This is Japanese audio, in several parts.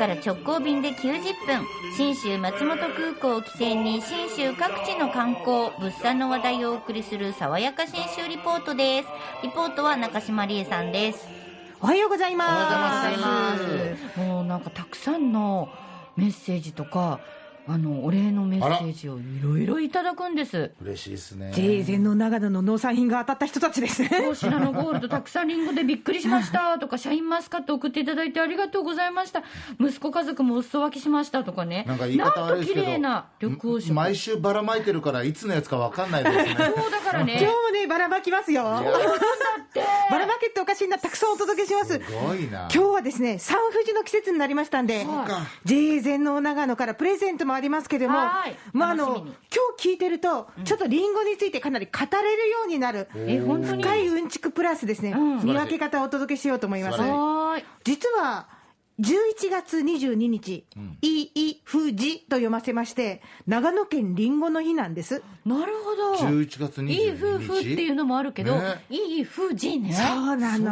から直行便で90分。信州松本空港を起点に信州各地の観光物産の話題をお送りする爽やか信州リポートです。リポートは中島理恵さんです。おはようございます。おはようございます。もうなんかたくさんのメッセージとかあのお礼のメッセージをいろいろいただくんです。嬉しいですね。全農長野の農産品が当たった人たちですね。シナノゴールドたくさんリンゴでびっくりしましたとかシャインマスカット送っていただいてありがとうございました。息子家族もお裾分けしましたとかね。なんか言い方悪いですけど綺麗な緑黄色毎週ばらまいてるからいつのやつかわかんないですね。そうだからね。今日もね、ばらまきますよ。だってばらまけっておかしいな、たくさんお届けします。すごいな。今日はですね、三富士の季節になりましたんで JA 全農長野からプレゼントもありますけれどもはい、まああの今日聞いてると、ちょっとリンゴについてかなり語れるようになる、深いうんちくプラスですね、うん。見分け方をお届けしようと思います。実は11月22日、いい富士と読ませまして、長野県りんごの日なんです。なるほど。11月22日。いい夫婦っていうのもあるけど、ね。いい夫人ね。そうなの。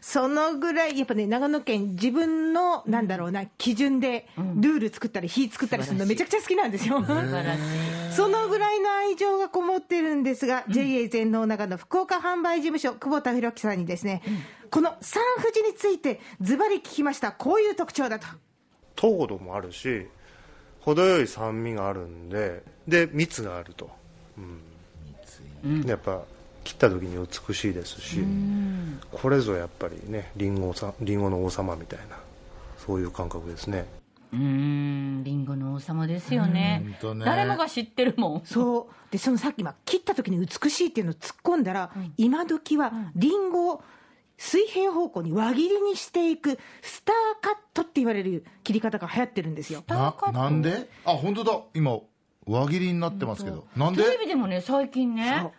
そうなんそのぐらい、やっぱね、長野県、自分の、なんだろうな、基準でルール作ったり、火作ったりするの、めちゃくちゃ好きなんですよ。素晴らしいそのぐらいの愛情がこもってるんですが、JA 全農長野福岡販売事務所、久保田博樹さんにですね、この三富士について、ズバリ聞きました、こういう特徴だと。糖度もあるし程よい酸味があるんでで蜜があると、うん。やっぱ切った時に美しいですしこれぞやっぱりねリンゴさリンゴの王様みたいなそういう感覚ですねうーんリンゴの王様ですよね。ね。誰もが知ってるもん。そう。でそのさっき、まあ、切った時に美しいっていうのを突っ込ん。だら、今時はリンゴを水平方向に輪切りにしていくスターカットって言われる切り方が流行ってるんですよ。ななんで？あ本当だ。今輪切りになってますけど。なんで？テレビでもね最近ねそう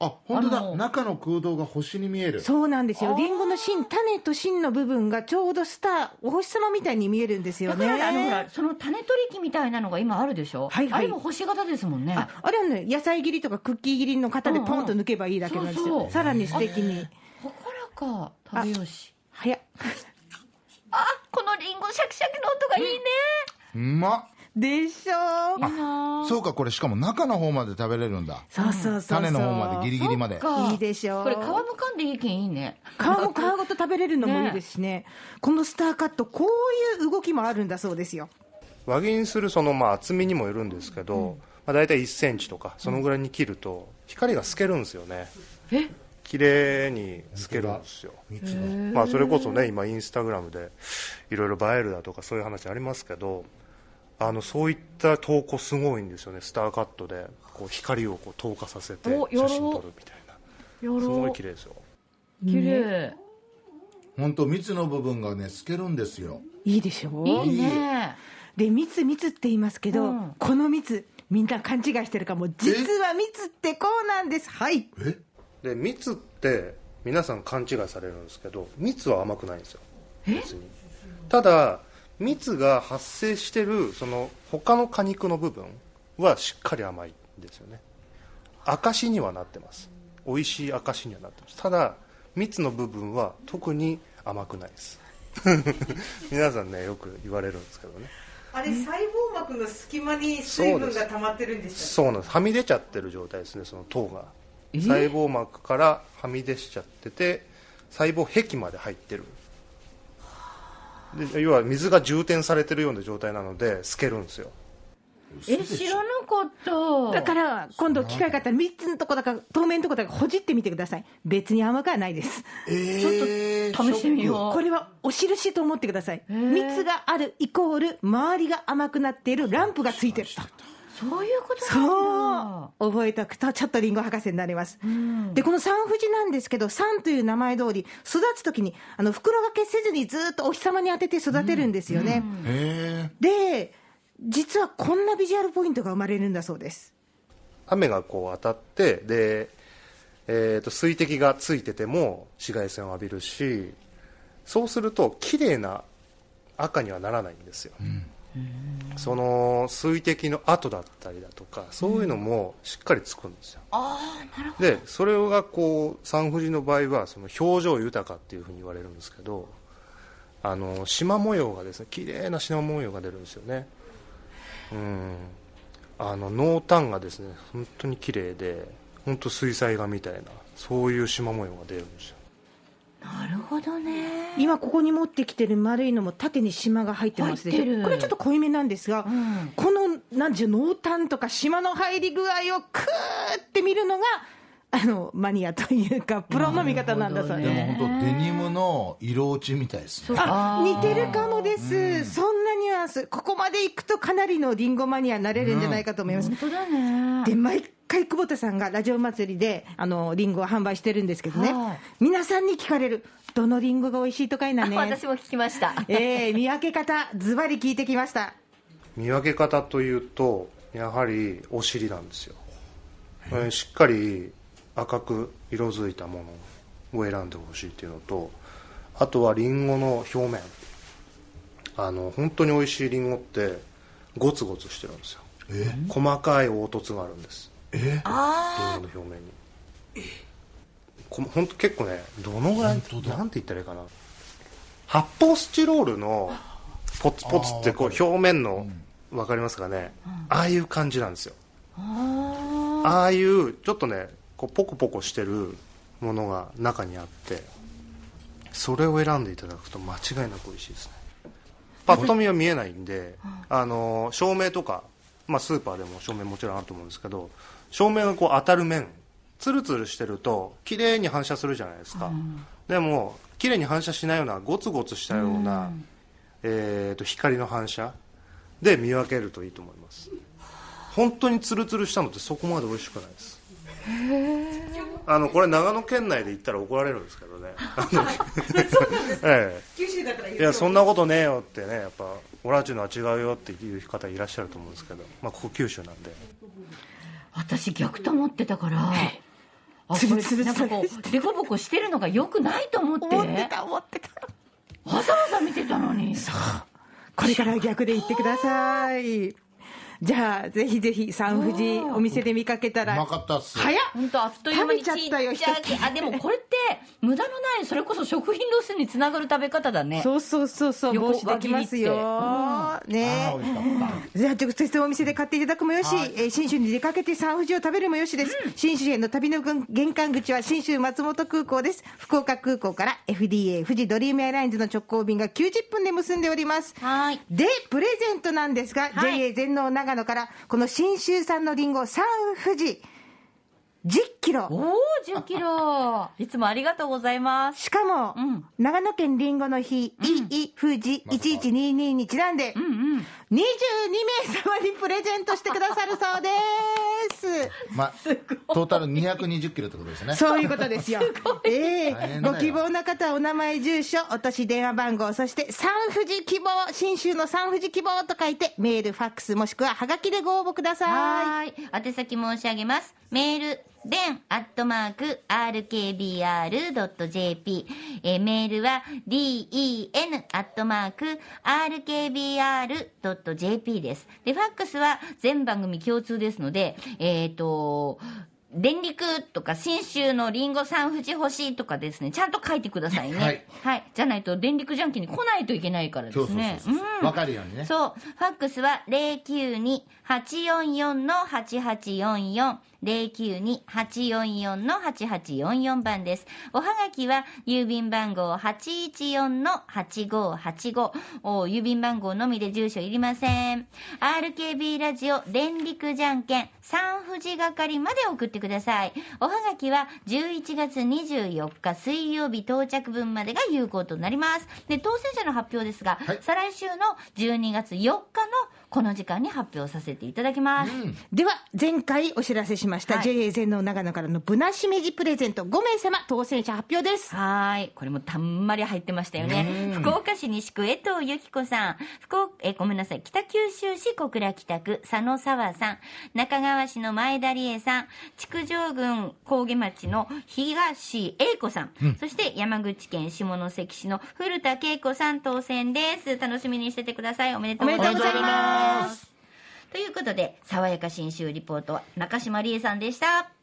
あ本当だ。中の空洞が星に見える。そうなんですよ、リンゴの芯、種と芯の部分がちょうどスター、お星様みたいに見えるんですよだね。からあのほらその種取り機みたいなのが今あるでしょ、はいはい。あれも星型ですもんね。ああれはね、野菜切りとかクッキー切りの型でポンと抜けばいいだけなんですよ、うんうんそうそう。さらに素敵に。ほこらか。食べよし。早っ。あこのリンゴシャキシャキの音がいいね。うまっでしょ？ういいな。そうかこれしかも中の方まで食べれるんだ。そうそうそう種の方までギリギリまで。いいでしょ？うこれ皮むかんでいいけんいいね。皮も皮ごと食べれるのもいいですしね。このスターカットこういう動きもあるんだそうですよ。輪切りにするそのまあ厚みにもよるんですけど、まあ、大体1センチとかそのぐらいに切ると光が透けるんですよね。え？綺麗に透けるんですよ。まあそれこそね今インスタグラムでいろいろ映えるだとかそういう話ありますけどあのそういった投稿すごいんですよね。スターカットでこう光をこう透過させて写真撮るみたいな。やすごろい綺麗ですよ。綺麗。本当蜜の部分がね透けるんですよ。いいでしょ？ういい。ねで蜜蜜って言いますけど、うん。この蜜みんな勘違いしてるかも。実は蜜ってこうなんです。はい。え？で蜜って皆さん勘違いされるんですけど蜜は甘くないんですよ。別に。ただ蜜が発生してるその他の果肉の部分はしっかり甘いんですよね。証にはなってます。美味しい証にはなってます。ただ蜜の部分は特に甘くないです。皆さんねよく言われるんですけどね。あれ細胞膜の隙間に水分が溜まってるんでそうなんです。はみ出ちゃってる状態ですねその糖が。え細胞膜からはみ出しちゃってて細胞壁まで入ってるで要は水が充填されてるような状態なので透けるんですよ。え知らなかった。だから今度機会があったら3つのとこだか透明のとこだかほじってみてください。別に甘くはないです。えー、ちょっと試してみよう。これはお印と思ってください。ー。蜜があるイコール周りが甘くなっているランプがついてる。とそういうことなんだ。そう覚えておくとちょっとリンゴ博士になります、ん。でこの三富士なんですけど三という名前通り育つ時にあの袋掛けせずにずっとお日様に当てて育てるんですよね、へで実はこんなビジュアルポイントが生まれるんだそうです。雨がこう当たってで、えー、と水滴がついてても紫外線を浴びるしそうすると綺麗な赤にはならないんですよ、その水滴の跡だったりだとかそういうのもしっかりつくんですよ、でそれがこうサンフジの場合はその表情豊かっていうふうに言われるんですけどあの縞模様がですね綺麗な縞模様が出るんですよね。うん。あの濃淡がですね本当に綺麗で本当水彩画みたいなそういう縞模様が出るんですよなるほどね。今ここに持ってきてる丸いのも縦に島が入ってますでし入ってる。ょこれちょっと濃いめなんですが、ん。このなんていう濃淡とか島の入り具合をクーって見るのがあのマニアというかプロの見方なんだそうです、でも本当デニムの色落ちみたいですね。あ似てるかもです、そんなニュアンス。ここまでいくとかなりのリンゴマニアになれるんじゃないかと思います、本当だね。で毎回久保田さんがラジオ祭りであのリンゴを販売してるんですけどね、はい。皆さんに聞かれるどのリンゴが美味しいとかいなね。私も聞きました。えー、見分け方ズバリ聞いてきました。見分け方というとやはりお尻なんですよ、えー。しっかり赤く色づいたものを選んでほしいっていうのとあとはリンゴの表面。あの本当に美味しいリンゴってゴツゴツしてるんですよ。え細かい凹凸があるんですえ？リンゴの表面に。こ本当結構ねどのぐらいなんて言ったらいいかな。発泡スチロールのポツポツってこう表面のわかりますかね？ああいう感じなんですよ。あああいうちょっとねこうポコポコしてるものが中にあってそれを選んでいただくと間違いなく美味しいですね。パッと見は見えないんであの照明とか、まあ、スーパーでも照明もちろんあると思うんですけど照明がこう当たる面ツルツルしてると綺麗に反射するじゃないですか、でも綺麗に反射しないようなゴツゴツしたような、えー、と光の反射で見分けるといいと思います。本当にツルツルしたのってそこまで美味しくないです。あのこれ長野県内で行ったら怒られるんですけどね。え九州だったらえいやそんなことねえよってねやっぱオラチュのは違うよっていう方いらっしゃると思うんですけど、まあ、ここ九州なんで私逆と思ってたからあこれなんかこうデコボコしてるのが良くないと思って。思ってた思ってた。わざわざ見てたのに。これから逆で言ってくださいじゃあぜひぜひ三富士お店で見かけたうらまかったっす早っ。本当あっという間に食べちゃったよあでもこれって無駄のないそれこそ食品ロスにつながる食べ方だね。そうそうそうそう横防止できますよ、ね。あー美味しかった。じゃあ直接お店で買っていただくもよし、えー信州に出かけて三富士を食べるもよしです、信州への旅の玄関口は信州松本空港です。福岡空港から FDA 富士ドリームエアラインズの直行便が90分で結んでおります。はい。でプレゼントなんですが、はい。JA 全農長野からこの信州産のりんご三富士10キロ。おお10キロ。いつもありがとうございます。しかも、うん。長野県りんごの日、いい富士1122にちなんで、うんうん22名様にプレゼントしてくださるそうです。まあトータル220キロってことですねそういうことですよ。ええ大変だよご希望の方はお名前、住所、お年、電話番号、そして三富士希望、信州の三富士希望と書いて、メール、ファックス、もしくはハガキでご応募ください。はーい。宛先申し上げます。メール、でん、アットマーク、rkbr.jp。えーメールは、den、アットマーク、rkbr.jp です。で、ファックスは全番組共通ですので、えっ、と、電力とか信州のリンゴ三富士欲しいとかですね、ちゃんと書いてくださいね。はい。はい。じゃないと電力ジャンキーに来ないといけないからですね。そうそううんわかるようにねそう。ファックスは092-844-8844。092-844-8844番です。おはがきは、郵便番号814-8585。お郵便番号のみで住所いりません。RKB ラジオ電力じゃんけん三富士係まで送ってください。おはがきは11月24日水曜日到着分までが有効となります。で、当選者の発表ですが、はい再来週の12月4日のこの時間に発表させていただきます。では、前回お知らせしました、はい JA 全農長野からのぶなしめじプレゼント5名様、当選者発表です。はーい。これもたんまり入ってましたよね。福岡市西区江藤由紀子さん。福岡、え、ごめんなさい。北九州市小倉北区佐野沢さん。中川市の前田理恵さん。築城郡高下町の東英子さん。そして山口県下関市の古田恵子さん当選です。楽しみにしててください。おめでとうございます。ますということで、爽やか新州リポートは中島理恵さんでした。